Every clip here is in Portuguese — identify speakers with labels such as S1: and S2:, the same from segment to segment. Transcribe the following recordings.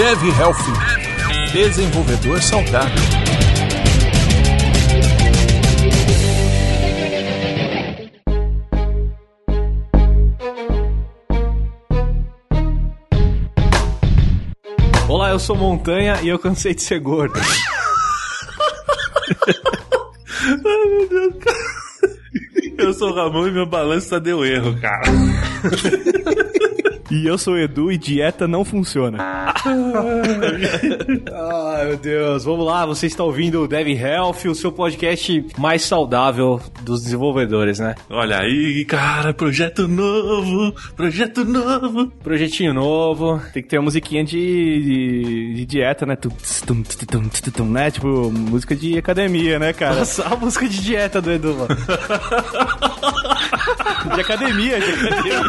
S1: Dev Health, desenvolvedor saudável.
S2: Olá, eu sou Montanha e eu cansei de ser gordo.
S3: Ai, meu Deus, cara. Eu sou o Ramon e meu balanço deu erro, cara.
S2: E eu sou o Edu e dieta não funciona. Ai, meu Deus. Vamos lá, você está ouvindo o Dev Health, o seu podcast mais saudável dos desenvolvedores, né?
S3: Olha aí, cara, projeto novo, projeto novo.
S2: Projetinho novo. Tem que ter uma musiquinha de, de, de dieta, né? Tum, tum, tum, tum, tum, tum, né? Tipo, música de academia, né, cara?
S4: Nossa, a música de dieta do Edu, mano.
S2: de academia, de academia.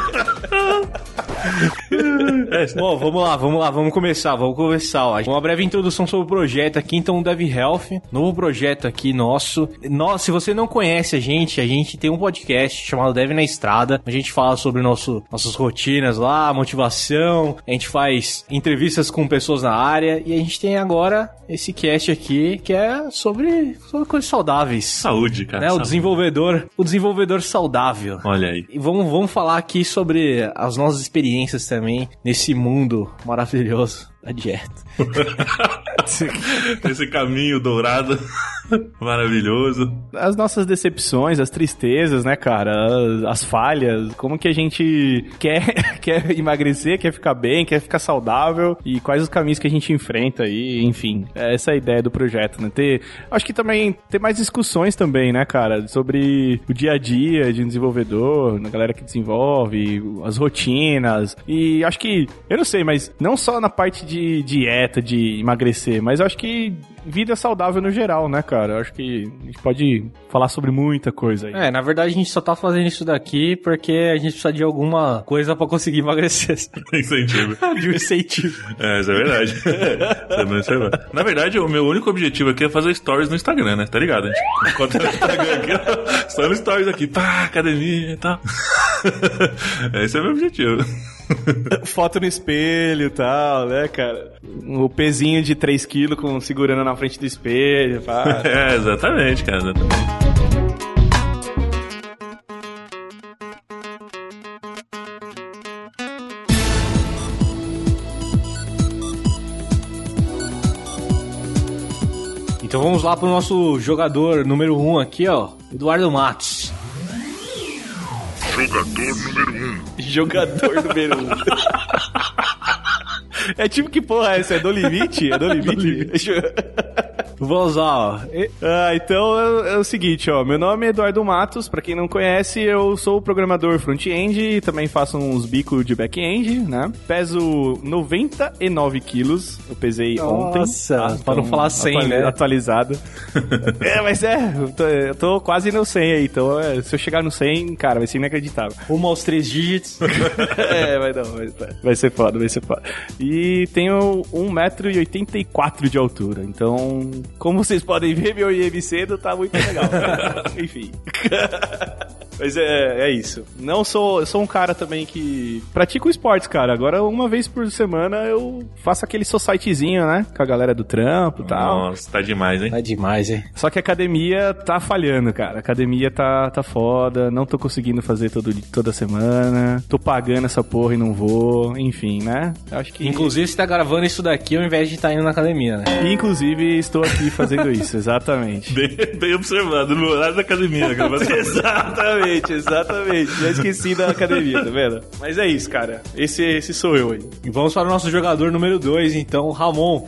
S2: Bom, vamos lá, vamos lá, vamos começar, vamos começar. Ó. Uma breve introdução sobre o projeto aqui, então, o Dev Health, novo projeto aqui nosso. Nós, se você não conhece a gente, a gente tem um podcast chamado Dev na Estrada. A gente fala sobre nosso, nossas rotinas lá, motivação, a gente faz entrevistas com pessoas na área e a gente tem agora esse cast aqui que é sobre, sobre coisas saudáveis.
S3: Saúde, cara.
S2: Né? O
S3: saúde.
S2: desenvolvedor, o desenvolvedor saudável.
S3: Olha aí.
S2: E vamos, vamos falar aqui sobre as nossas experiências também nesse mundo maravilhoso da dieta.
S3: Esse caminho dourado, maravilhoso.
S2: As nossas decepções, as tristezas, né, cara? As, as falhas, como que a gente quer, quer emagrecer, quer ficar bem, quer ficar saudável e quais os caminhos que a gente enfrenta aí, enfim. Essa é a ideia do projeto, né? Ter, acho que também ter mais discussões também, né, cara? Sobre o dia a dia de um desenvolvedor, na galera que desenvolve, as rotinas. E acho que, eu não sei, mas não só na parte de dieta, de emagrecer, mas eu acho que vida saudável no geral, né, cara? Eu acho que a gente pode falar sobre muita coisa aí.
S4: É, na verdade a gente só tá fazendo isso daqui porque a gente precisa de alguma coisa pra conseguir emagrecer.
S3: Incentivo.
S2: de um incentivo.
S3: É, isso é verdade. Isso é verdade. Na verdade, o meu único objetivo aqui é fazer stories no Instagram, né? Tá ligado? A gente conta no Instagram aqui, ó. só no stories aqui, pá, academia e tal. Esse é o meu objetivo.
S2: Foto no espelho e tal, né, cara? O pezinho de 3kg com segurando na frente do espelho, pá.
S3: É, exatamente, cara. Exatamente.
S2: Então vamos lá pro nosso jogador número 1 um aqui, ó. Eduardo Matos.
S5: Jogador número 1. Um.
S2: Jogador número 1. Um. é tipo que porra é essa? É do limite? É do limite? Vamos lá, ó. Ah, então é, é, o seguinte, ó. Meu nome é Eduardo Matos. Pra quem não conhece, eu sou programador front-end e também faço uns bicos de back-end, né? Peso 99 quilos. Eu pesei
S4: Nossa,
S2: ontem.
S4: Nossa, pra não falar 100,
S2: atuali
S4: né?
S2: Atualizado. é, mas é, eu tô, eu tô, quase no 100 aí. Então, é, se eu chegar no 100, cara, vai ser inacreditável.
S4: Uma aos três dígitos.
S2: é, vai não, vai, vai ser foda, vai ser foda. E tenho 1,84m de altura. Então, como vocês podem ver, meu IMC não tá muito legal. Enfim. Mas é, é isso. Não sou, eu sou um cara também que pratico esportes, cara. Agora, uma vez por semana, eu faço aquele societyzinho, né? Com a galera do trampo e tal.
S3: Nossa, tá demais, hein?
S4: Tá demais, hein?
S2: Só que a academia tá falhando, cara. A academia tá, tá foda. Não tô conseguindo fazer todo, toda semana. Tô pagando essa porra e não vou. Enfim, né? Acho que.
S4: Inclusive, você tá gravando isso daqui ao invés de estar tá indo na academia, né?
S2: Inclusive, estou aqui fazendo isso, exatamente.
S3: Bem, bem observado, no horário da academia.
S2: exatamente. Exatamente, exatamente. Já esqueci da academia, tá vendo? Mas é isso, cara. Esse, esse sou eu aí.
S4: E vamos para o nosso jogador número 2, então, Ramon.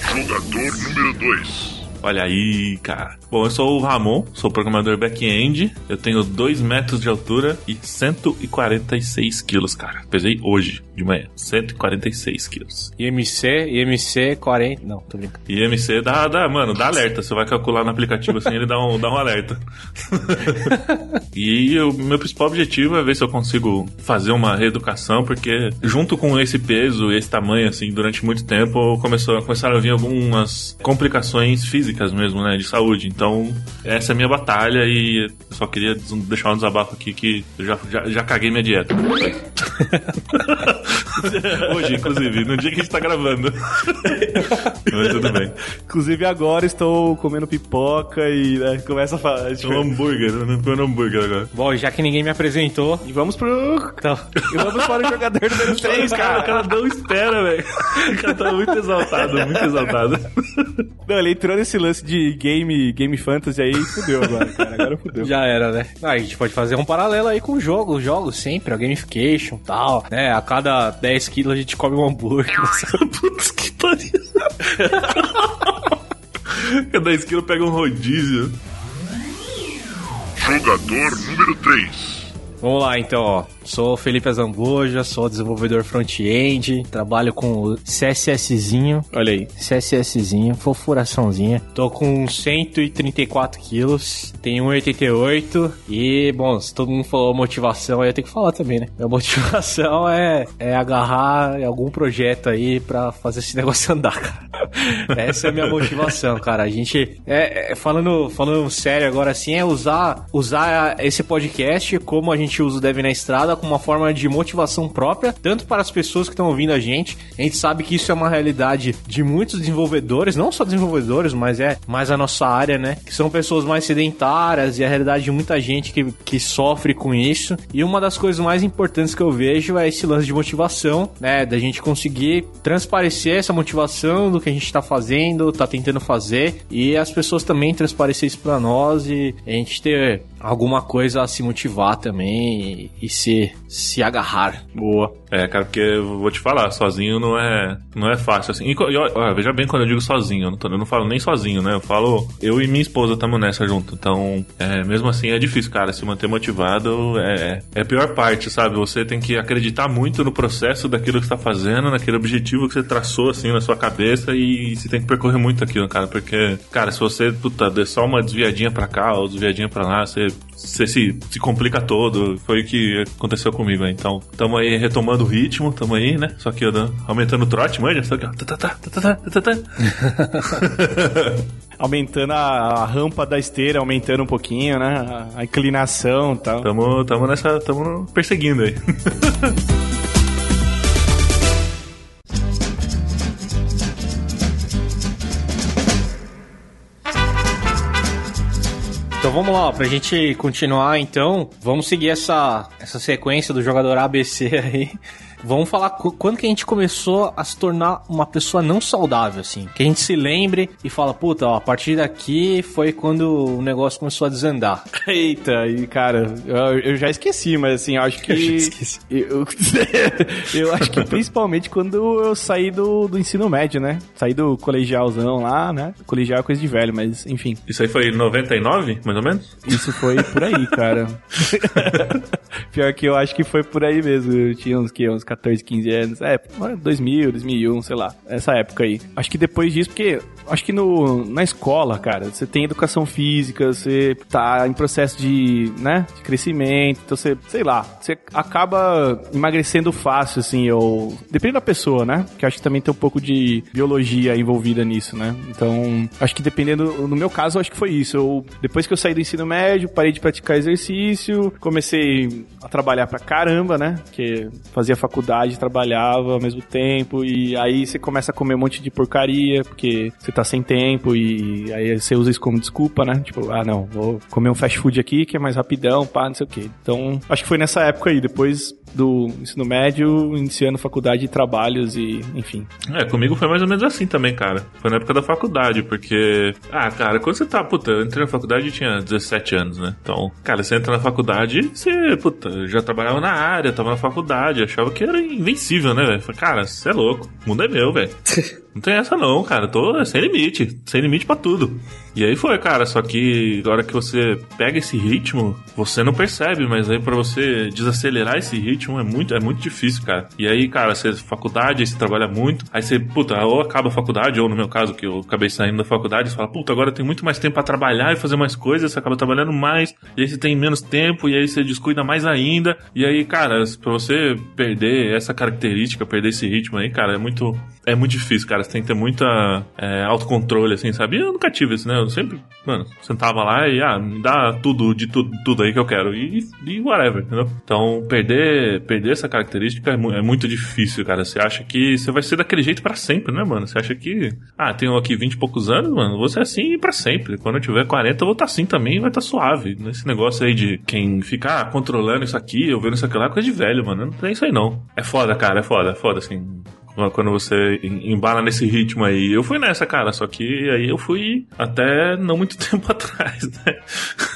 S5: Jogador número 2.
S3: Olha aí, cara. Bom, eu sou o Ramon, sou programador back-end. Eu tenho 2 metros de altura e 146 quilos, cara. Pesei hoje, de manhã. 146 quilos.
S4: IMC, IMC 40. Não, tô brincando.
S3: IMC dá, dá, mano, dá alerta. Você vai calcular no aplicativo assim, ele dá um, dá um alerta. e o meu principal objetivo é ver se eu consigo fazer uma reeducação, porque junto com esse peso e esse tamanho, assim, durante muito tempo, começou, começaram a vir algumas complicações físicas mesmo, né, de saúde. Então, essa é a minha batalha e eu só queria deixar um desabafo aqui que eu já, já, já caguei minha dieta. Hoje, inclusive, no dia que a gente tá gravando. Mas tudo bem.
S2: Inclusive agora estou comendo pipoca e né, começa a falar.
S3: É um hambúrguer, né? Tô no hambúrguer agora.
S4: Bom, já que ninguém me apresentou,
S2: E vamos pro.
S4: então,
S2: E vamos para o jogador número 3,
S3: Cara, o
S2: cara.
S3: cara não espera, velho. O cara tá muito exaltado, muito exaltado.
S2: Não, ele entrou nesse lance de game, game fantasy aí fudeu agora, cara. Agora fudeu.
S4: já era, né? Ah, a gente pode fazer um paralelo aí com o jogo, jogos sempre, a gamification e tal, né? A cada 10 quilos a gente come um hambúrguer.
S3: Putz, que pariu. Cada esquilo pega um rodízio.
S5: Jogador número 3.
S4: Vamos lá, então, ó. Sou Felipe Azamboja, sou desenvolvedor front-end, trabalho com CSSzinho.
S2: Olha aí.
S4: CSSzinho, fofuraçãozinha. Tô com 134 quilos, tenho 1,88 e, bom, se todo mundo falou motivação, aí eu tenho que falar também, né? Minha motivação é, é agarrar algum projeto aí pra fazer esse negócio andar, cara. Essa é a minha motivação, cara. A gente, é, é, falando, falando sério agora assim, é usar, usar esse podcast como a gente usa o Dev na Estrada como uma forma de motivação própria, tanto para as pessoas que estão ouvindo a gente. A gente sabe que isso é uma realidade de muitos desenvolvedores, não só desenvolvedores, mas é mais a nossa área, né? Que são pessoas mais sedentárias e a realidade de muita gente que, que sofre com isso. E uma das coisas mais importantes que eu vejo é esse lance de motivação, né? Da gente conseguir transparecer essa motivação do que a gente tá fazendo, tá tentando fazer, e as pessoas também transparecer isso pra nós e a gente ter alguma coisa a se motivar também e, e ser se agarrar.
S2: Boa.
S3: É, cara, porque eu vou te falar, sozinho não é, não é fácil assim. E, e, ó, veja bem quando eu digo sozinho, eu não, tô- eu não falo nem sozinho, né? Eu falo, eu e minha esposa estamos nessa junto. Então, é, mesmo assim é difícil, cara. Se manter motivado é, é a pior parte, sabe? Você tem que acreditar muito no processo daquilo que você tá fazendo, naquele objetivo que você traçou assim na sua cabeça e você tem que percorrer muito aquilo, cara. Porque, cara, se você, puta, der só uma desviadinha pra cá ou desviadinha pra lá, você você se, se complica todo. Foi o que aconteceu comigo. Então, tamo aí retomando o ritmo, tamo aí, né? Só que né, aumentando o trote, manja, só que ó.
S2: aumentando a, a, rampa da esteira, aumentando um pouquinho, né? A, a inclinação e tal.
S3: Tamo, tamo nessa. Tamo perseguindo aí.
S4: Então vamos lá, ó, pra gente continuar então, vamos seguir essa, essa sequência do jogador ABC aí. Vamos falar quando que a gente começou a se tornar uma pessoa não saudável, assim. Que a gente se lembre e fala, puta, ó, a partir daqui foi quando o negócio começou a desandar.
S2: Eita, e cara, eu, eu já esqueci, mas assim, eu acho que.
S4: Eu já esqueci.
S2: Eu, eu acho que principalmente quando eu saí do, do ensino médio, né? Saí do colegialzão lá, né? Colegial é coisa de velho, mas enfim.
S3: Isso aí foi em 99, mais ou menos?
S2: Isso foi por aí, cara. Pior que eu acho que foi por aí mesmo. Eu tinha uns, que, uns 14, 15 anos. É, 2000, 2001, sei lá. Essa época aí. Acho que depois disso, porque acho que no, na escola, cara, você tem educação física, você tá em processo de, né, de crescimento. Então você, sei lá, você acaba emagrecendo fácil, assim, ou... Depende da pessoa, né? Que acho que também tem um pouco de biologia envolvida nisso, né? Então, acho que dependendo... No meu caso, acho que foi isso. Eu, depois que eu saí do ensino médio, parei de praticar exercício, comecei a trabalhar pra caramba, né? Porque fazia faculdade, trabalhava ao mesmo tempo, e aí você começa a comer um monte de porcaria, porque você tá sem tempo, e aí você usa isso como desculpa, né? Tipo, ah, não, vou comer um fast food aqui que é mais rapidão, pá, não sei o quê. Então, acho que foi nessa época aí, depois do ensino médio, iniciando faculdade de trabalhos e, enfim.
S3: É, comigo foi mais ou menos assim também, cara. Foi na época da faculdade, porque. Ah, cara, quando você tá. Puta, eu entrei na faculdade e tinha 17 anos, né? Então, cara, você entra na faculdade, você, puta, já trabalhava na área, tava na faculdade, achava que era invencível, né, velho? Cara, você é louco, o mundo é meu, velho. Não tem essa não, cara. Tô sem limite. Sem limite pra tudo. E aí foi, cara. Só que na hora que você pega esse ritmo, você não percebe, mas aí pra você desacelerar esse ritmo é muito, é muito difícil, cara. E aí, cara, você faculdade, aí você trabalha muito, aí você, puta, ou acaba a faculdade, ou no meu caso, que eu acabei saindo da faculdade, você fala, puta, agora tenho muito mais tempo pra trabalhar e fazer mais coisas, você acaba trabalhando mais, e aí você tem menos tempo, e aí você descuida mais ainda. E aí, cara, pra você perder essa característica, perder esse ritmo aí, cara, é muito. É muito difícil, cara. Você tem que ter muita é, autocontrole, assim, sabe? E eu nunca tive isso, né? Eu mano, sempre, mano, sentava lá e, ah, me dá tudo, de tudo, tudo aí que eu quero. E, e whatever, entendeu? Então, perder, perder essa característica é, mu- é muito difícil, cara. Você acha que você vai ser daquele jeito pra sempre, né, mano? Você acha que, ah, tenho aqui 20 e poucos anos, mano, vou ser assim pra sempre. Quando eu tiver 40, eu vou estar assim também e vai estar suave. Nesse negócio aí de quem ficar controlando isso aqui, eu vendo isso aqui lá, é coisa de velho, mano. Não tem isso aí não. É foda, cara, é foda, é foda, assim quando você em- embala nesse ritmo aí. Eu fui nessa, cara, só que aí eu fui até não muito tempo atrás, né?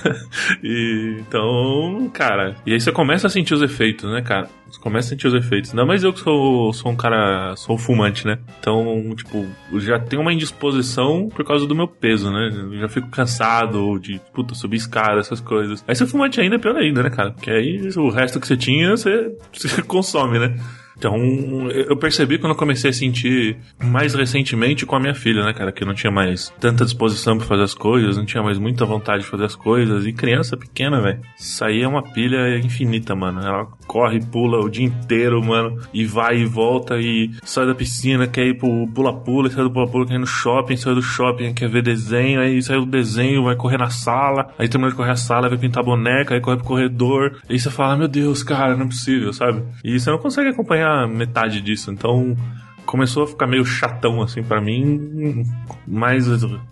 S3: e, então, cara, e aí você começa a sentir os efeitos, né, cara? Você começa a sentir os efeitos. Ainda mais eu que sou, sou um cara, sou fumante, né? Então, tipo, já tenho uma indisposição por causa do meu peso, né? Eu já fico cansado de, puta, subir escada, essas coisas. Aí é fumante ainda é pior ainda, né, cara? Porque aí o resto que você tinha, você, você consome, né? Então, eu percebi quando eu comecei a sentir mais recentemente com a minha filha, né, cara? Que não tinha mais tanta disposição pra fazer as coisas, não tinha mais muita vontade de fazer as coisas. E criança pequena, velho, isso aí é uma pilha infinita, mano. Ela corre, pula o dia inteiro, mano, e vai e volta e sai da piscina, quer ir pro pula-pula, sai do pula-pula, quer ir no shopping, sai do shopping, quer ver desenho, aí sai do desenho, vai correr na sala, aí termina de correr a sala, vai pintar boneca, aí corre pro corredor. E você fala, meu Deus, cara, não é possível, sabe? E você não consegue acompanhar metade disso, então começou a ficar meio chatão assim pra mim mais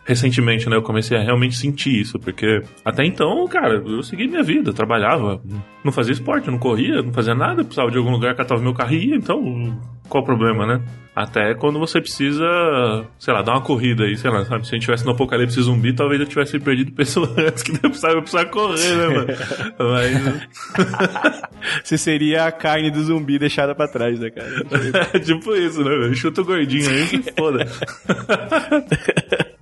S3: recentemente, né? Eu comecei a realmente sentir isso, porque até então, cara, eu segui minha vida, trabalhava, não fazia esporte, não corria, não fazia nada, precisava de algum lugar catava meu carro ia, então qual o problema, né? Até quando você precisa, sei lá, dar uma corrida aí, sei lá, sabe? Se a gente tivesse no apocalipse zumbi, talvez eu tivesse perdido pessoas antes que eu precisava correr, né, mano? Mas.
S2: Você seria a carne do zumbi deixada pra trás, né, cara?
S3: tipo isso, né, velho? Chuta o gordinho aí, foda.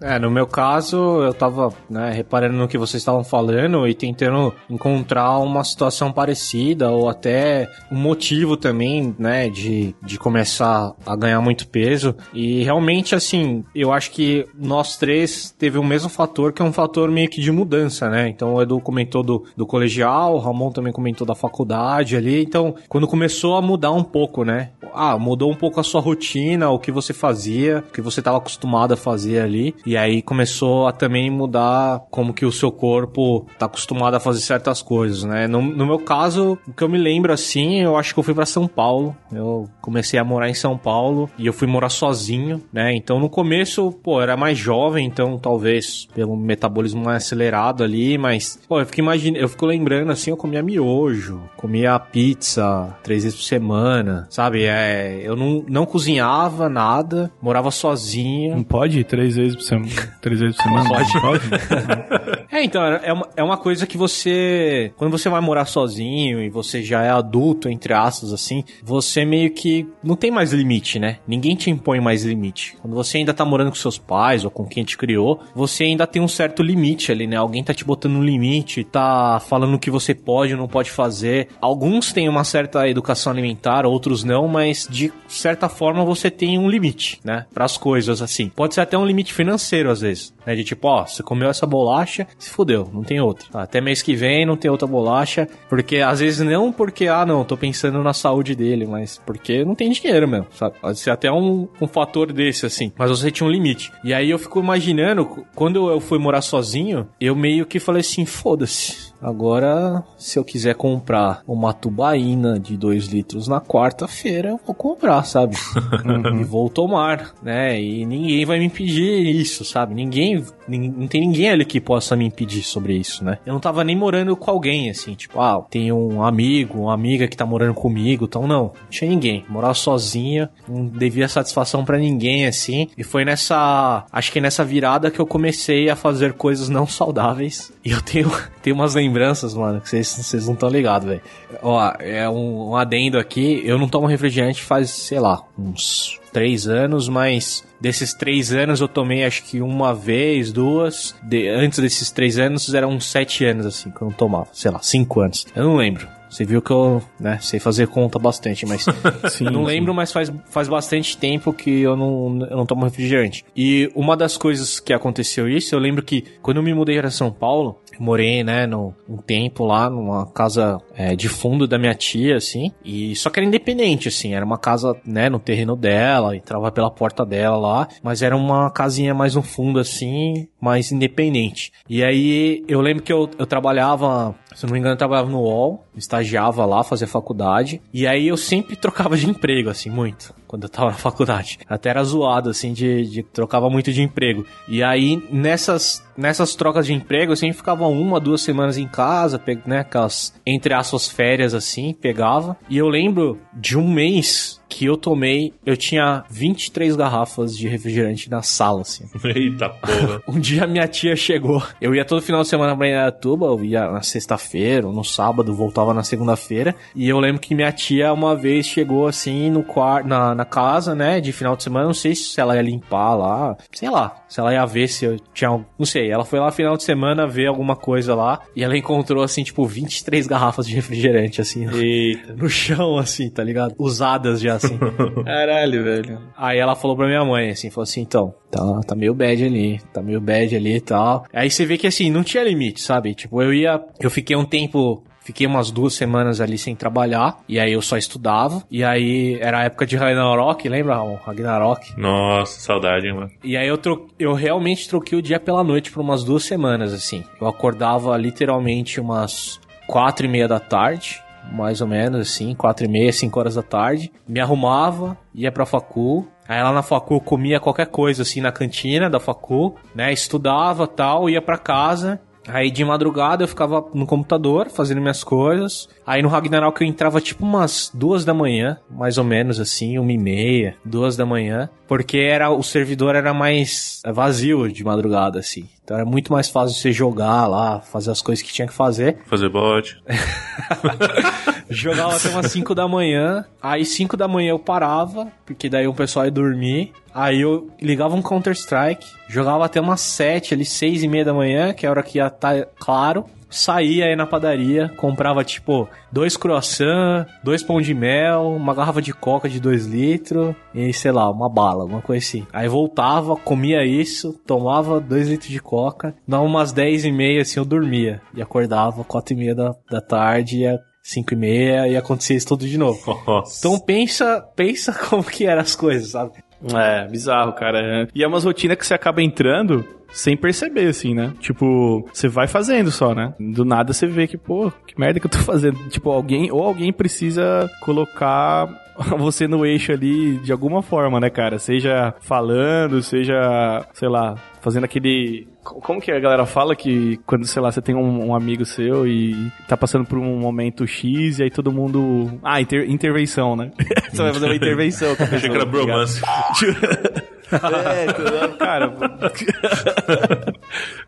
S4: É, no meu caso, eu tava né, reparando no que vocês estavam falando e tentando encontrar uma situação parecida ou até um motivo também, né, de, de começar a ganhar muito peso. E realmente, assim, eu acho que nós três teve o mesmo fator, que é um fator meio que de mudança, né? Então o Edu comentou do, do colegial, o Ramon também comentou da faculdade ali. Então, quando começou a mudar um pouco, né? Ah, mudou um pouco a sua rotina, o que você fazia, o que você estava acostumado a fazer ali. E aí começou a também mudar como que o seu corpo tá acostumado a fazer certas coisas, né? No, no meu caso, o que eu me lembro assim, eu acho que eu fui para São Paulo. Eu comecei a morar em São Paulo e eu fui morar sozinho, né? Então no começo, pô, eu era mais jovem, então talvez pelo metabolismo mais acelerado ali, mas, pô, eu fico imaginando, eu fico lembrando assim, eu comia miojo, comia pizza três vezes por semana, sabe? É, eu não, não cozinhava nada, morava sozinho.
S2: Não pode três vezes por semana? Três vezes por semana?
S4: Pode.
S2: pode?
S4: É, então, é uma, é uma coisa que você. Quando você vai morar sozinho e você já é adulto, entre aspas, assim, você meio que não tem mais limite, né? Ninguém te impõe mais limite. Quando você ainda tá morando com seus pais ou com quem te criou, você ainda tem um certo limite ali, né? Alguém tá te botando um limite, tá falando o que você pode ou não pode fazer. Alguns têm uma certa educação alimentar, outros não, mas de certa forma você tem um limite, né? Para as coisas, assim. Pode ser até um limite financeiro, às vezes, né? De tipo, ó, você comeu essa bolacha, se fudeu, não tem outra. Tá, até mês que vem não tem outra bolacha, porque às vezes não porque, ah, não, tô pensando na saúde dele, mas porque não tem dinheiro mesmo, sabe? Pode ser até um, um fator desse, assim. Mas você tinha um limite. E aí eu fico imaginando, quando eu fui morar sozinho, eu meio que falei assim, foda-se. Agora, se eu quiser comprar uma tubaína de 2 litros na quarta-feira, eu vou comprar, sabe? e vou tomar, né? E ninguém vai me impedir isso, sabe? Ninguém, nin- não tem ninguém ali que possa me impedir sobre isso, né? Eu não tava nem morando com alguém, assim, tipo, ah, tem um amigo, uma amiga que tá morando comigo, então não, não tinha ninguém. Morar sozinha, não devia satisfação pra ninguém, assim. E foi nessa, acho que nessa virada que eu comecei a fazer coisas não saudáveis. E eu tenho, tenho umas lembranças, mano, que vocês, não estão ligados, velho. Ó, é um, um adendo aqui, eu não tomo refrigerante faz, sei lá, uns três anos, mas desses três anos eu tomei acho que uma vez, duas. De- antes desses três anos eram uns sete anos, assim, que eu não tomava. Sei lá, cinco anos. Eu não lembro. Você viu que eu, né, sei fazer conta bastante, mas
S2: Sim,
S4: não
S2: sim.
S4: lembro, mas faz, faz bastante tempo que eu não, eu não tomo refrigerante. E uma das coisas que aconteceu isso, eu lembro que quando eu me mudei para São Paulo, morei, né, no, um tempo lá numa casa é, de fundo da minha tia, assim, e só que era independente, assim, era uma casa, né, no terreno dela, entrava pela porta dela lá, mas era uma casinha mais no fundo, assim, mais independente. E aí eu lembro que eu, eu trabalhava, se não me engano, eu trabalhava no UOL, estagiava lá, fazia faculdade, e aí eu sempre trocava de emprego, assim, muito, quando eu tava na faculdade. Até era zoado, assim, de, de trocava muito de emprego. E aí, nessas, nessas trocas de emprego, eu sempre ficava uma, duas semanas em casa, né, aquelas, entre aspas, férias, assim, pegava. E eu lembro de um mês que eu tomei, eu tinha 23 garrafas de refrigerante na sala, assim.
S3: Eita porra.
S4: Um dia minha tia chegou. Eu ia todo final de semana pra Indaiatuba, eu ia na sexta-feira, ou no sábado, voltava na segunda-feira. E eu lembro que minha tia uma vez chegou assim no quarto, na, na casa, né, de final de semana. Não sei se ela ia limpar lá, sei lá, se ela ia ver se eu tinha. Não sei. Ela foi lá final de semana ver alguma coisa lá. E ela encontrou assim, tipo, 23 garrafas de refrigerante, assim,
S2: Eita.
S4: no chão, assim, tá ligado? Usadas já, assim.
S2: Caralho, velho.
S4: Aí ela falou pra minha mãe, assim, falou assim, então, tá, tá meio bad ali, tá meio bad ali e tal. Aí você vê que, assim, não tinha limite, sabe? Tipo, eu ia, eu fiquei um tempo... Fiquei umas duas semanas ali sem trabalhar, e aí eu só estudava, e aí era a época de Ragnarok, lembra, Ramon? Ragnarok.
S3: Nossa, saudade, mano.
S4: E aí eu, tro... eu realmente troquei o dia pela noite por umas duas semanas, assim. Eu acordava literalmente umas quatro e meia da tarde, mais ou menos, assim, quatro e meia, cinco horas da tarde. Me arrumava, ia pra facu. Aí lá na facu eu comia qualquer coisa, assim, na cantina da facu, né? Estudava tal, ia pra casa. Aí de madrugada eu ficava no computador fazendo minhas coisas. Aí no Ragnarok eu entrava tipo umas duas da manhã, mais ou menos assim, uma e meia, duas da manhã, porque era o servidor era mais vazio de madrugada assim. Então era muito mais fácil você jogar lá, fazer as coisas que tinha que fazer.
S3: Fazer bot.
S4: Jogava até umas 5 da manhã. Aí 5 da manhã eu parava, porque daí o pessoal ia dormir. Aí eu ligava um Counter-Strike, jogava até umas 7 ali, 6 e meia da manhã, que é a hora que ia estar claro. Saía aí na padaria, comprava tipo dois croissant, dois pão de mel, uma garrafa de coca de 2 litros e sei lá, uma bala, uma coisa assim. Aí voltava, comia isso, tomava 2 litros de coca, dava umas 10 e meia assim eu dormia. E acordava 4 e meia da, da tarde, ia 5 e meia e acontecia isso tudo de novo.
S3: Nossa.
S4: Então pensa, pensa como que eram as coisas, sabe?
S2: É, bizarro, cara. E é umas rotinas que você acaba entrando sem perceber, assim, né? Tipo, você vai fazendo só, né? Do nada você vê que, pô, que merda que eu tô fazendo. Tipo, alguém, ou alguém precisa colocar você no eixo ali de alguma forma, né, cara? Seja falando, seja, sei lá, fazendo aquele. Co- Como que a galera fala que quando, sei lá, você tem um, um amigo seu e tá passando por um momento X e aí todo mundo. Ah, inter- intervenção, né? você vai fazer uma intervenção
S3: Achei que era
S2: tá
S3: bromance.
S2: É, cara.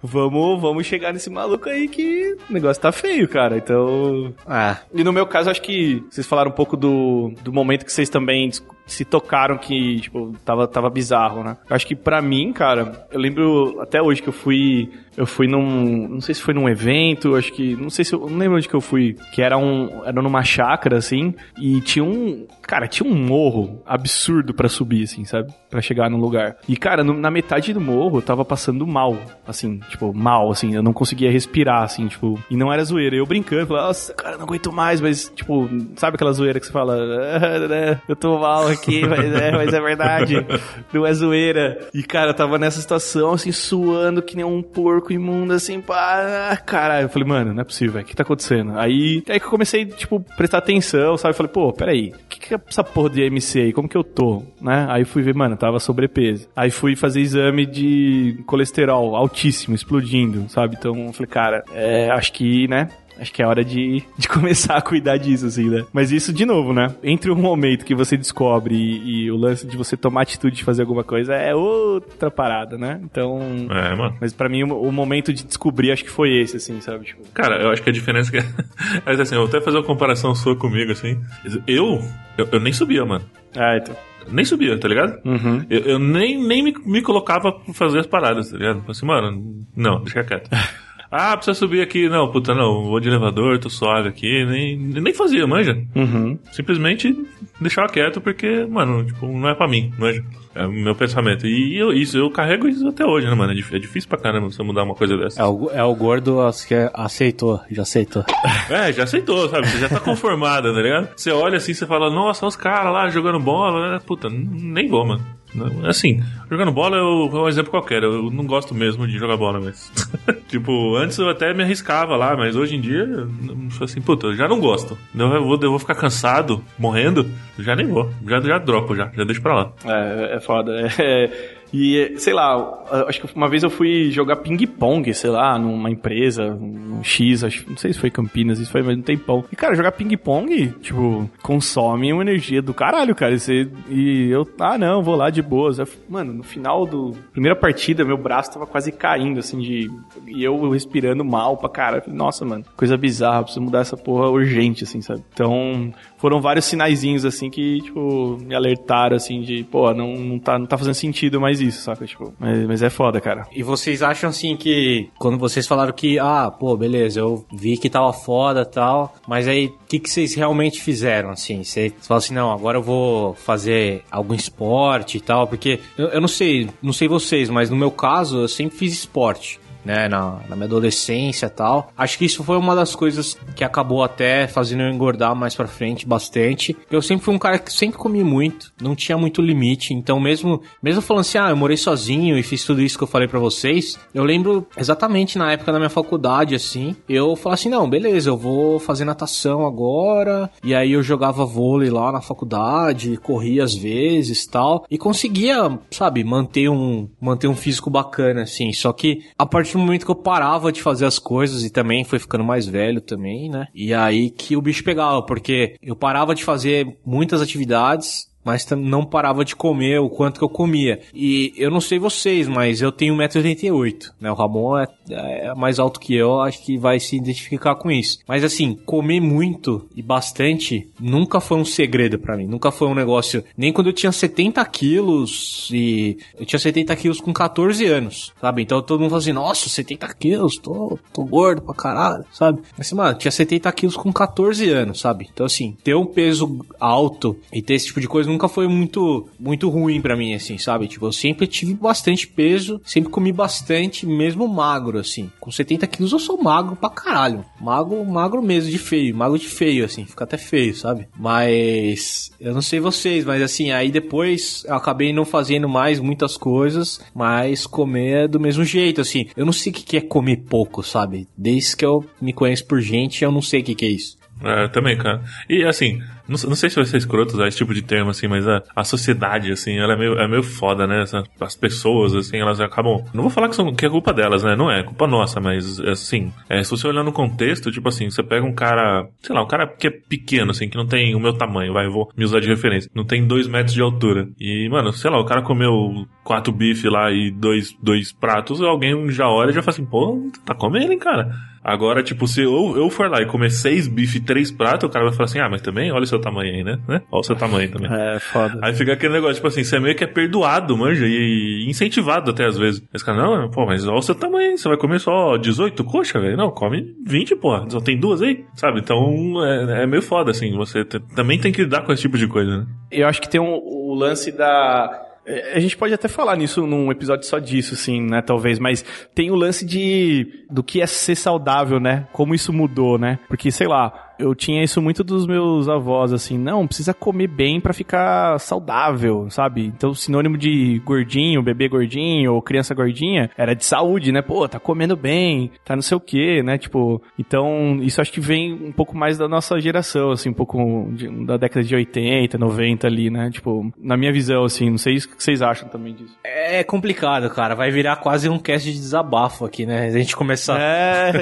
S2: vamos, vamos chegar nesse maluco aí que o negócio tá feio, cara. Então.
S4: Ah,
S2: E no meu caso, acho que vocês falaram um pouco do, do momento que vocês também se tocaram que, tipo, tava, tava bizarro, né? Acho que pra mim, cara, eu lembro até hoje que eu fui. Eu fui num. Não sei se foi num evento, acho que. Não sei se eu. Não lembro onde que eu fui. Que era um. Era numa chácara, assim. E tinha um. Cara, tinha um morro absurdo pra subir, assim, sabe? Pra chegar no lugar. E, cara, no- na metade do morro eu tava passando mal. Assim, tipo, mal, assim. Eu não conseguia respirar, assim, tipo. E não era zoeira. Eu brincando, falava, nossa, cara, não aguento mais, mas, tipo, sabe aquela zoeira que você fala, "Ah, eu tô mal aqui, mas é, mas é verdade. Não é zoeira. E, cara, eu tava nessa situação, assim, suando que nem um porco imundo, assim, pá. Caralho, eu falei, mano, não é possível, velho. O que tá acontecendo? Aí, aí que eu comecei, tipo, prestar atenção, sabe? Eu falei, pô, peraí, o que, que é essa porra de MC aí? Como que eu tô? Né? Aí fui ver, mano, tava sobrepeso. Aí fui fazer exame de colesterol altíssimo, explodindo, sabe? Então, eu falei, cara, é, acho que, né? Acho que é hora de, de começar a cuidar disso, assim, né? Mas isso, de novo, né? Entre o momento que você descobre e, e o lance de você tomar atitude de fazer alguma coisa é outra parada, né? Então.
S3: É, mano.
S2: Mas pra mim, o, o momento de descobrir, acho que foi esse, assim, sabe? Tipo,
S3: Cara, eu acho que a diferença é que. Mas assim, eu vou até fazer uma comparação sua comigo, assim. Eu, eu, eu nem subia, mano.
S2: ah, então.
S3: Nem subia, tá ligado?
S2: Uhum.
S3: Eu, eu nem, nem me, me colocava pra fazer as paradas, tá ligado? Falei assim, mano, não, deixa quieto. Ah, precisa subir aqui. Não, puta, não, vou de elevador, tô suave aqui. Nem, nem fazia, manja.
S2: Uhum.
S3: Simplesmente deixava quieto porque, mano, tipo, não é pra mim, manja. É o meu pensamento. E eu, isso, eu carrego isso até hoje, né, mano? É é difícil pra caramba você mudar uma coisa dessa.
S4: É o, é o gordo as- que aceitou, já aceitou.
S3: É, já aceitou, sabe? Você já tá conformada, tá ligado? Você olha assim, você fala, nossa, olha os caras lá jogando bola, né? Puta, nem vou, mano. Não, Assim, jogando bola eu, é um exemplo qualquer, eu não gosto mesmo de jogar bola, mas. tipo, antes eu até me arriscava lá, mas hoje em dia, eu sou assim, puta, eu já não gosto. Eu vou, eu vou ficar cansado, morrendo, já nem vou. Já, já dropo, já, já deixo pra lá.
S2: É, é foda. É, e, sei lá, acho que uma vez eu fui jogar ping-pong, sei lá, numa empresa, um X, acho, não sei se foi Campinas, isso foi mais um tempão. E, cara, jogar ping-pong, tipo, consome uma energia do caralho, cara. E, você, e eu, ah, não, vou lá de boas. Mano, no final do primeira partida, meu braço tava quase caindo, assim, de. E eu respirando mal pra cara. Nossa, mano, coisa bizarra, preciso mudar essa porra urgente, assim, sabe? Então, foram vários sinaizinhos, assim, que, tipo, me alertaram, assim, de, pô, não, não, tá, não tá fazendo sentido mais isso, saca? Tipo, mas, mas é foda, cara.
S4: E vocês acham assim que quando vocês falaram que, ah, pô, beleza, eu vi que tava foda tal, mas aí o que, que vocês realmente fizeram, assim? Vocês falam assim, não, agora eu vou fazer algum esporte e tal, porque eu, eu não sei, não sei vocês, mas no meu caso eu sempre fiz esporte. Né, na, na minha adolescência e tal. Acho que isso foi uma das coisas que acabou até fazendo eu engordar mais pra frente bastante. Eu sempre fui um cara que sempre comi muito, não tinha muito limite. Então, mesmo, mesmo falando assim, ah, eu morei sozinho e fiz tudo isso que eu falei pra vocês, eu lembro exatamente na época da minha faculdade, assim, eu falava assim, não, beleza, eu vou fazer natação agora. E aí eu jogava vôlei lá na faculdade, corria às vezes tal. E conseguia, sabe, manter um, manter um físico bacana, assim. Só que a partir do momento que eu parava de fazer as coisas e também foi ficando mais velho também, né? E aí que o bicho pegava, porque eu parava de fazer muitas atividades mas não parava de comer o quanto que eu comia. E eu não sei vocês, mas eu tenho 1,88m, né? O Ramon é, é mais alto que eu, acho que vai se identificar com isso. Mas assim, comer muito e bastante nunca foi um segredo pra mim, nunca foi um negócio, nem quando eu tinha 70 quilos e eu tinha 70 quilos com 14 anos, sabe? Então todo mundo fala assim, nossa, 70 quilos, tô, tô gordo pra caralho, sabe? Mas assim, mano, eu tinha 70 quilos com 14 anos, sabe? Então assim, ter um peso alto e ter esse tipo de coisa nunca foi muito, muito ruim pra mim, assim, sabe? Tipo, eu sempre tive bastante peso, sempre comi bastante, mesmo magro, assim. Com 70 quilos eu sou magro pra caralho. Magro, magro mesmo, de feio, magro de feio, assim, fica até feio, sabe? Mas, eu não sei vocês, mas assim, aí depois eu acabei não fazendo mais muitas coisas, mas comer é do mesmo jeito, assim. Eu não sei o que é comer pouco, sabe? Desde que eu me conheço por gente, eu não sei o que que é isso.
S3: É, também, cara. E assim, não, não sei se vai ser escroto usar esse tipo de termo, assim, mas a, a sociedade, assim, ela é meio, é meio foda, né? Essa- as pessoas, assim, elas acabam. Não vou falar que, são, que é culpa delas, né? Não é, é culpa nossa, mas assim, é, se você olhar no contexto, tipo assim, você pega um cara, sei lá, um cara que é pequeno, assim, que não tem o meu tamanho, vai, vou me usar de referência. Não tem dois metros de altura. E, mano, sei lá, o cara comeu quatro bife lá e dois, dois pratos, alguém já olha e já fala assim, pô, tá comendo, hein, cara? Agora, tipo, se eu, eu for lá e comer seis bife e três pratos, o cara vai falar assim, ah, mas também olha o seu tamanho aí, né? né? Olha o seu tamanho também.
S2: É foda.
S3: Aí fica aquele negócio, tipo assim, você meio que é perdoado, manja, e incentivado até às vezes. Esse cara, não, pô, mas olha o seu tamanho, você vai comer só 18 coxa, velho? Não, come 20, porra, só tem duas aí, sabe? Então é, é meio foda, assim, você também tem que lidar com esse tipo de coisa, né?
S2: Eu acho que tem um- o lance da. É, A gente pode até falar nisso num episódio só disso, assim, né? Talvez, mas tem o lance de do que é ser saudável, né? Como isso mudou, né? Porque, sei lá, eu tinha isso muito dos meus avós, assim, não, precisa comer bem pra ficar saudável, sabe? Então, sinônimo de gordinho, bebê gordinho ou criança gordinha era de saúde, né? Pô, tá comendo bem, tá não sei o quê, né? Tipo, então, isso acho que vem um pouco mais da nossa geração, assim, um pouco de- da década de 80, 90 ali, né? Tipo, na minha visão, assim, não sei o que vocês acham também disso.
S4: É complicado, cara. Vai virar quase um cast de desabafo aqui, né? A gente começar
S2: É,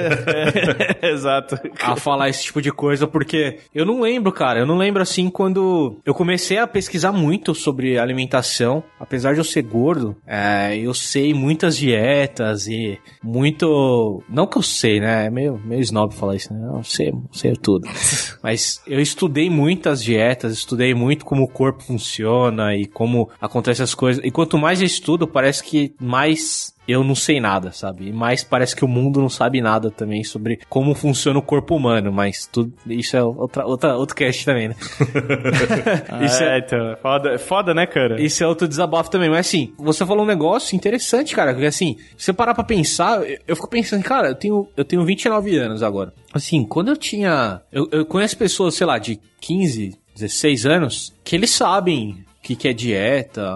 S2: exato.
S4: a falar esse tipo de coisa, porque eu não lembro, cara. Eu não lembro assim quando eu comecei a pesquisar muito sobre alimentação. Apesar de eu ser gordo, é, eu sei muitas dietas e muito. Não que eu sei, né? É meio, meio snob falar isso, né? Eu sei, sei tudo. Mas eu estudei muitas dietas, estudei muito como o corpo funciona e como acontecem as coisas. E quanto mais eu estudo, parece que mais eu não sei nada, sabe? Mas parece que o mundo não sabe nada também sobre como funciona o corpo humano, mas tudo, isso é outra, outra, outro cast também, né?
S2: isso é, é, então, foda, foda, né, cara?
S4: Isso é outro desabafo também, mas assim, você falou um negócio interessante, cara, porque assim, se você parar pra pensar, eu, eu fico pensando, cara, eu tenho, eu tenho 29 anos agora. Assim, quando eu tinha. Eu, eu conheço pessoas, sei lá, de 15, 16 anos, que eles sabem que, que é dieta,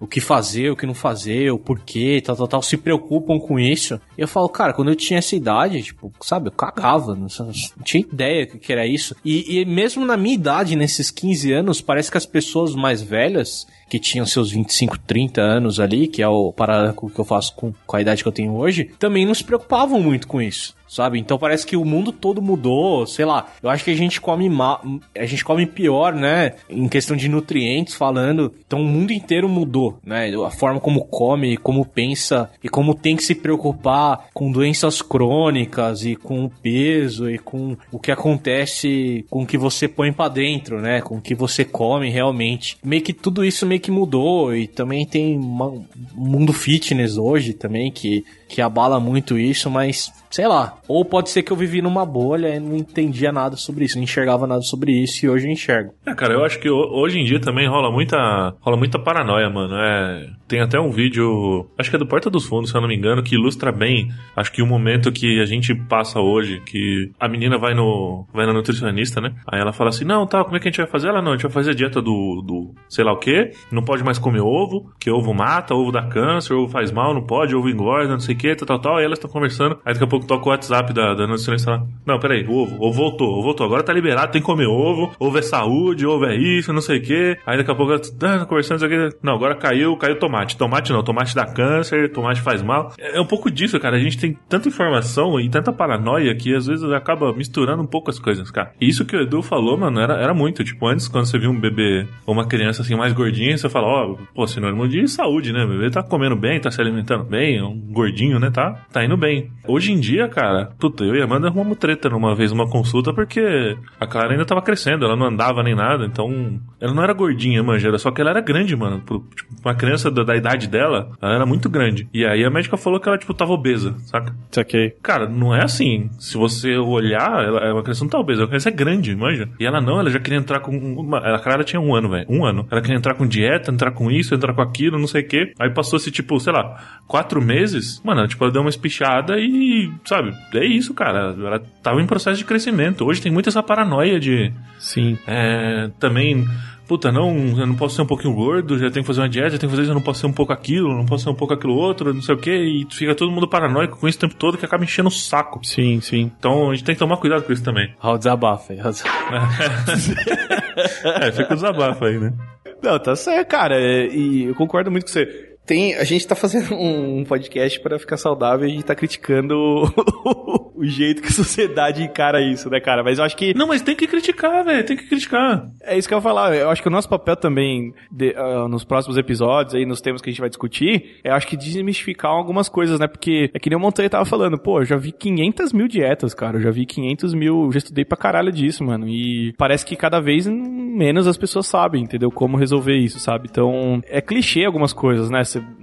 S4: o que fazer, o que não fazer, o porquê, tal, tal, tal, se preocupam com isso. E eu falo, cara, quando eu tinha essa idade, tipo, sabe, eu cagava, não, não tinha ideia que, que era isso. E, e mesmo na minha idade, nesses 15 anos, parece que as pessoas mais velhas, que tinham seus 25, 30 anos ali, que é o paralelo que eu faço com, com a idade que eu tenho hoje, também não se preocupavam muito com isso sabe? Então parece que o mundo todo mudou, sei lá. Eu acho que a gente come mal, a gente come pior, né? Em questão de nutrientes falando. Então o mundo inteiro mudou, né? A forma como come, como pensa e como tem que se preocupar com doenças crônicas e com o peso e com o que acontece com o que você põe para dentro, né? Com o que você come realmente. Meio que tudo isso meio que mudou e também tem um mundo fitness hoje também que que abala muito isso, mas sei lá. Ou pode ser que eu vivi numa bolha e não entendia nada sobre isso, não enxergava nada sobre isso e hoje eu enxergo.
S3: É, cara, eu acho que hoje em dia também rola muita, rola muita paranoia, mano. É, tem até um vídeo, acho que é do Porta dos Fundos, se eu não me engano, que ilustra bem, acho que o momento que a gente passa hoje, que a menina vai no, vai na nutricionista, né? Aí ela fala assim: "Não, tá, como é que a gente vai fazer?" Ela não, a gente vai fazer a dieta do, do sei lá o quê, não pode mais comer ovo, que ovo mata, ovo dá câncer, ovo faz mal, não pode, ovo engorda, não sei o que, tal, tal, tal. Aí elas estão conversando. Aí daqui a pouco toca o WhatsApp da, da nutricionista lá. Não, peraí, ovo, ovo voltou, ovo voltou. Agora tá liberado, tem que comer ovo, ovo é saúde, ovo é isso, não sei o que. Aí daqui a pouco, ah, conversando. Não, agora caiu, caiu tomate. Tomate não, tomate dá câncer, tomate faz mal. É, é um pouco disso, cara. A gente tem tanta informação e tanta paranoia que às vezes acaba misturando um pouco as coisas, cara. E isso que o Edu falou, mano, era, era muito. Tipo, antes, quando você viu um bebê ou uma criança assim mais gordinha, você fala, ó, oh, pô, sinônimo de saúde, né? O bebê tá comendo bem, tá se alimentando bem, é um gordinho, né? Tá, tá indo bem. Hoje em dia, cara, puta, eu e a Amanda arrumamos treta numa vez, uma consulta, porque a Clara ainda tava crescendo, ela não andava nem nada, então ela não era gordinha, manja, só que ela era grande, mano. Tipo, uma criança da, da, idade dela, ela era muito grande. E aí a médica falou que ela, tipo, tava obesa, saca?
S2: Saquei.
S3: Cara, não é assim. Se você olhar, ela, é uma criança não tá obesa, a criança é grande, manja. E ela não, ela já queria entrar com. Uma, a Clara tinha um ano, velho. Um ano. Ela queria entrar com dieta, entrar com isso, entrar com aquilo, não sei o quê. Aí passou-se, tipo, sei lá, quatro meses, mano, tipo, ela deu uma espichada e, sabe, é isso, cara. Ela tava em processo de crescimento. Hoje tem muita essa paranoia de.
S2: Sim.
S3: É, também puta, não, eu não posso ser um pouquinho gordo, já tenho que fazer uma dieta, já tenho que fazer isso, eu não posso ser um pouco aquilo, não posso ser um pouco aquilo outro, não sei o que, e fica todo mundo paranoico com isso o tempo todo que acaba enchendo o saco.
S2: Sim, sim.
S3: Então a gente tem que tomar cuidado com isso também.
S4: Olha o desabafo aí.
S3: é, fica o desabafo aí, né?
S2: Não, tá certo, cara, e eu concordo muito com você tem, a gente tá fazendo um podcast para ficar saudável e a gente tá criticando o, o, jeito que a sociedade encara isso, né, cara? Mas eu acho que.
S3: Não, mas tem que criticar, velho. Tem que criticar.
S2: É isso que eu ia falar. Eu acho que o nosso papel também, de, uh, nos próximos episódios, aí, nos temas que a gente vai discutir, é acho que desmistificar algumas coisas, né? Porque é que nem o Montanha tava falando, pô, eu já vi 500 mil dietas, cara. Eu já vi 500 mil. Já estudei pra caralho disso, mano. E parece que cada vez menos as pessoas sabem, entendeu? Como resolver isso, sabe? Então, é clichê algumas coisas, né?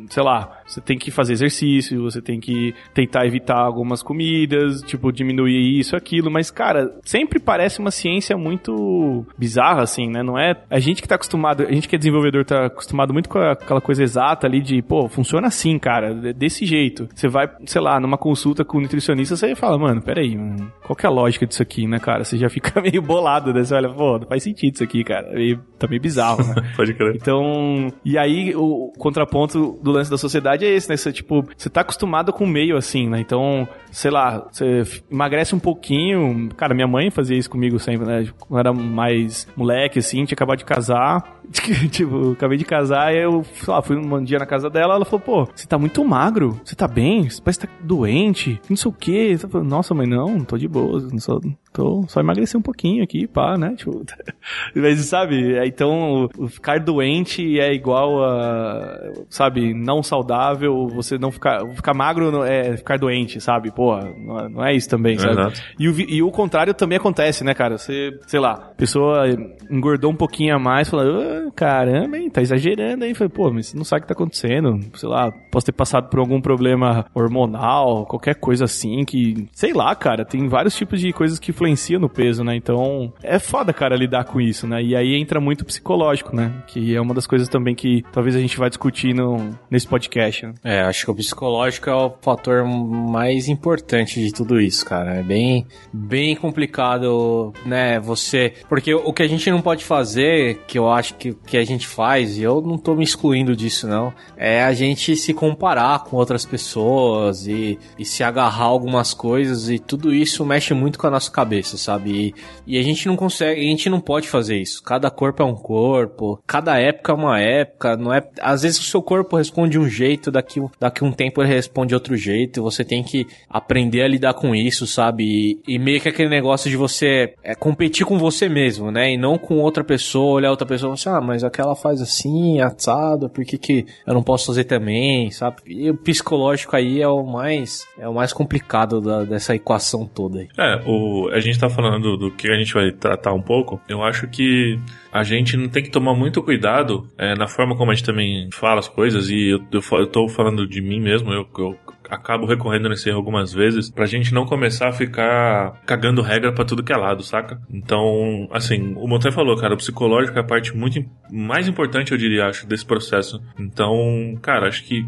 S2: Sei lá, você tem que fazer exercício, você tem que tentar evitar algumas comidas, tipo, diminuir isso, aquilo, mas, cara, sempre parece uma ciência muito bizarra, assim, né? Não é. A gente que tá acostumado, a gente que é desenvolvedor tá acostumado muito com aquela coisa exata ali de, pô, funciona assim, cara, desse jeito. Você vai, sei lá, numa consulta com um nutricionista, você fala, mano, peraí, mano, qual que é a lógica disso aqui, né, cara? Você já fica meio bolado, né? Você olha, pô, não faz sentido isso aqui, cara. E tá meio bizarro, né?
S3: Pode crer.
S2: Então, e aí o contraponto do lance da sociedade é esse, né? Você, tipo, você tá acostumado com o meio, assim, né? Então, sei lá, você emagrece um pouquinho. Cara, minha mãe fazia isso comigo sempre, né? Quando era mais moleque, assim, tinha acabado de casar. tipo, acabei de casar e eu, sei lá, fui um dia na casa dela, ela falou, pô, você tá muito magro, você tá bem? Você parece que tá doente, não sei o quê. Nossa, mãe, não, tô de boa, não sou tô só emagreci um pouquinho aqui, pá, né? Tipo, mas sabe, é, então ficar doente é igual a, sabe, não saudável, você não ficar, ficar magro é ficar doente, sabe? Pô, não, é, não é isso também, sabe? E o, e o contrário também acontece, né, cara? Você, sei lá, a pessoa engordou um pouquinho a mais, fala, ah, caramba, hein, tá exagerando aí. Falei, pô, mas você não sabe o que tá acontecendo. Sei lá, posso ter passado por algum problema hormonal, qualquer coisa assim, que, sei lá, cara, tem vários tipos de coisas que influenciam no peso, né? Então, é foda, cara, lidar com isso, né? E aí entra muito psicológico, né? Que é uma das coisas também que talvez a gente vai discutir no, nesse podcast, né?
S4: É, acho que o psicológico é o fator mais importante de tudo isso, cara. É bem, bem complicado, né? Você. Porque o que a gente não pode fazer, que eu acho que, que a gente faz, e eu não tô me excluindo disso, não, é a gente se comparar com outras pessoas e, e se agarrar algumas coisas e tudo isso mexe muito com a nossa cabeça, sabe? E, e a gente não consegue, a gente não pode fazer isso. Cada corpo é um corpo, cada época é uma época, não é. Às vezes o seu corpo responde um jeito, daqui, daqui um tempo ele responde outro jeito, você tem que aprender a lidar com isso, sabe? E, e meio que aquele negócio de você é, competir com você mesmo, né? E não com outra pessoa, olhar outra pessoa e falar assim, ah, mas aquela faz assim, assado, por que, que eu não posso fazer também, sabe? E o psicológico aí é o mais, é o mais complicado da, dessa equação toda aí.
S3: É, o, gente tá falando do que a gente vai tratar um pouco. Eu acho que a gente não tem que tomar muito cuidado é, na forma como a gente também fala as coisas, e eu, eu, eu tô falando de mim mesmo, eu, eu acabo recorrendo nesse erro algumas vezes, pra gente não começar a ficar cagando regra para tudo que é lado, saca? Então, assim, o Montanha falou, cara, o psicológico é a parte muito mais importante, eu diria, acho, desse processo. Então, cara, acho que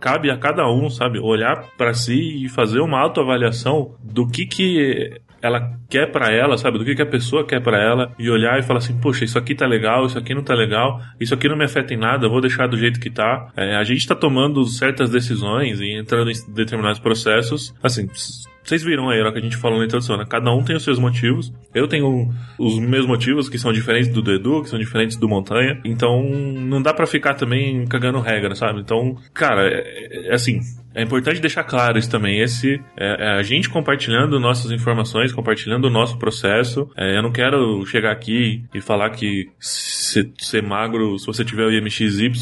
S3: cabe a cada um, sabe, olhar para si e fazer uma autoavaliação do que que ela quer para ela, sabe? Do que, que a pessoa quer para ela e olhar e falar assim, poxa, isso aqui tá legal, isso aqui não tá legal, isso aqui não me afeta em nada, eu vou deixar do jeito que tá. É, a gente tá tomando certas decisões e entrando em determinados processos, assim, vocês viram aí, era que a gente falou na introdução, né? Cada um tem os seus motivos. Eu tenho os meus motivos, que são diferentes do do Edu, que são diferentes do Montanha. Então, não dá para ficar também cagando regra, sabe? Então, cara, é, é assim, é importante deixar claro isso também. Esse é, é, a gente compartilhando nossas informações, compartilhando o nosso processo. É, eu não quero chegar aqui e falar que se ser magro, se você tiver o IMXY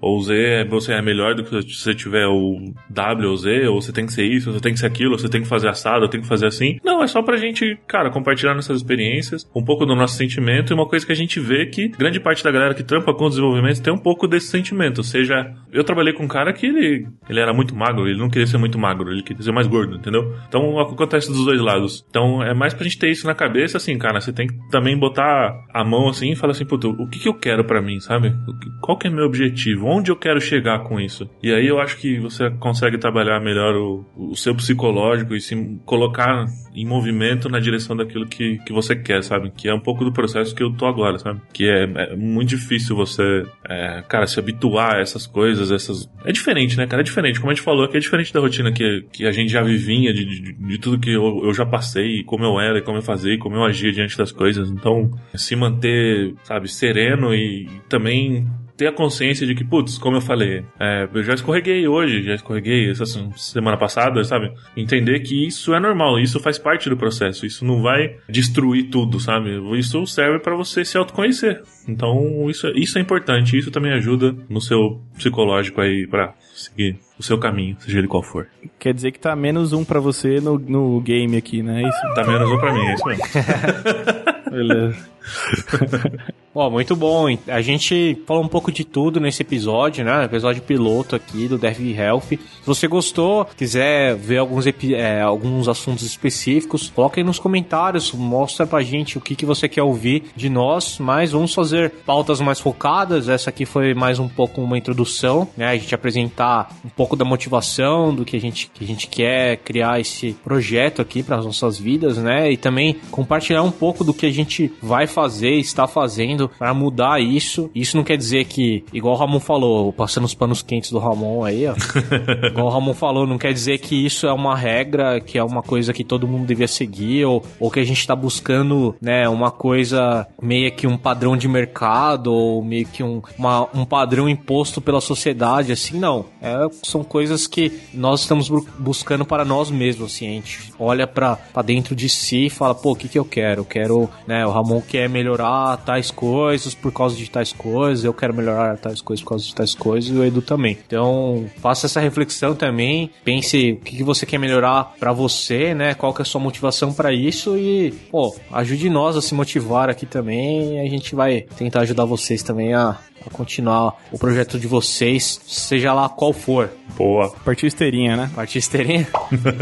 S3: ou Z, você é melhor do que se você tiver o W ou Z, ou você tem que ser isso, você tem que ser aquilo, você tem que fazer assado, ou tem que fazer assim. Não, é só pra gente, cara, compartilhar nossas experiências, um pouco do nosso sentimento e uma coisa que a gente vê que grande parte da galera que trampa com o desenvolvimento tem um pouco desse sentimento. Ou seja, eu trabalhei com um cara que ele, ele era muito magro, ele não queria ser muito magro, ele queria ser mais gordo, entendeu? Então acontece dos dois lados. Então é mais pra gente ter isso na cabeça, assim, cara, você tem que também botar a mão assim e falar assim, puta, o que, que eu quero para mim, sabe? Qual que é meu objetivo? Onde eu quero chegar com isso? E aí eu acho que você consegue trabalhar melhor o, o seu psicológico e se colocar em movimento na direção daquilo que, que você quer, sabe? Que é um pouco do processo que eu tô agora, sabe? Que é, é muito difícil você, é, cara, se habituar a essas coisas, essas... É diferente, né, cara? É diferente. Como a gente falou, que é diferente da rotina que, que a gente já vivinha, de, de, de tudo que eu, eu, já passei, como eu era, como eu fazia, como eu agia diante das coisas. Então, se manter, sabe, sereno e também ter a consciência de que, putz, como eu falei, é, eu já escorreguei hoje, já escorreguei essa semana passada, sabe? Entender que isso é normal, isso faz parte do processo, isso não vai destruir tudo, sabe? Isso serve para você se autoconhecer. Então, isso, isso é importante, isso também ajuda no seu psicológico aí para seguir o seu caminho, seja ele qual for.
S2: Quer dizer que tá menos um para você no, no game aqui, né? É isso?
S3: Tá menos um pra mim, é isso mesmo.
S2: Beleza.
S4: Ó, muito bom. A gente falou um pouco de tudo nesse episódio, né? Episódio piloto aqui do Dev Health. Se você gostou, quiser ver alguns, é, alguns assuntos específicos, coloque aí nos comentários, mostra pra gente o que, que você quer ouvir de nós, mas vamos fazer pautas mais focadas. Essa aqui foi mais um pouco uma introdução, né? A gente apresentar um pouco da motivação, do que a gente, que a gente quer criar esse projeto aqui para as nossas vidas, né? E também compartilhar um pouco do que a gente vai fazer, está fazendo para mudar isso. Isso não quer dizer que, igual o Ramon falou, passando os panos quentes do Ramon aí, ó. igual o Ramon falou, não quer dizer que isso é uma regra, que é uma coisa que todo mundo devia seguir, ou, ou que a gente tá buscando, né, uma coisa meio que um padrão de mercado, ou meio que um, uma, um padrão imposto pela sociedade, assim, não. É, são coisas que nós estamos buscando para nós mesmos, assim, a gente olha para dentro de si e fala, pô, o que que eu quero? Eu quero, né, o Ramon quer melhorar tais coisas por causa de tais coisas, eu quero melhorar tais coisas por causa de tais coisas, e o Edu também. Então, faça essa reflexão também, pense o que, que você quer melhorar para você, né, qual que é a sua motivação para isso e, pô, ajude nós a se motivar aqui também, a gente vai tentar ajudar vocês também a, a continuar o projeto de vocês, seja lá qual for.
S3: Boa.
S2: Partiu esteirinha, né?
S4: Partiu esteirinha?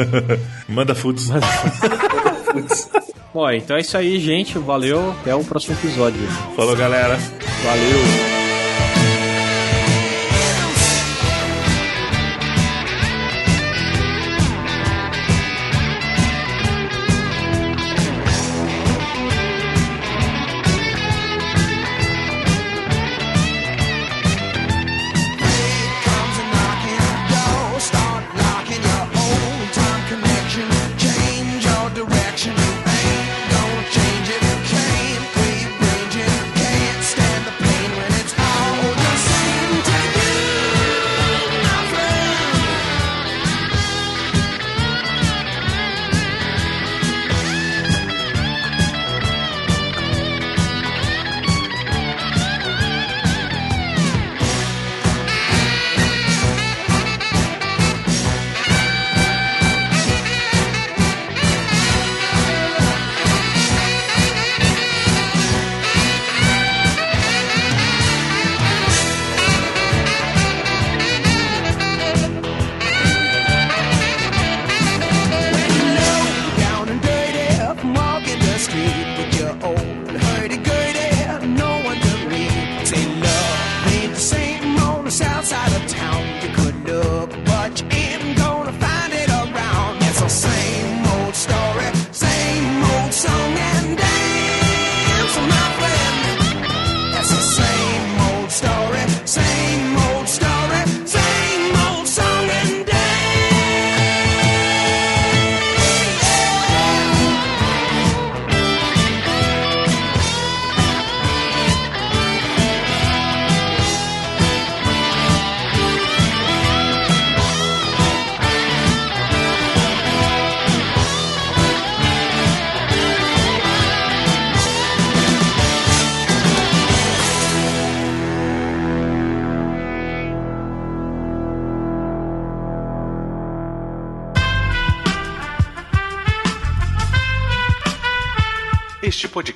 S3: Manda foods. Manda
S4: foods. Bom, então é isso aí, gente. Valeu. Até o próximo episódio.
S3: Falou, galera.
S4: Valeu.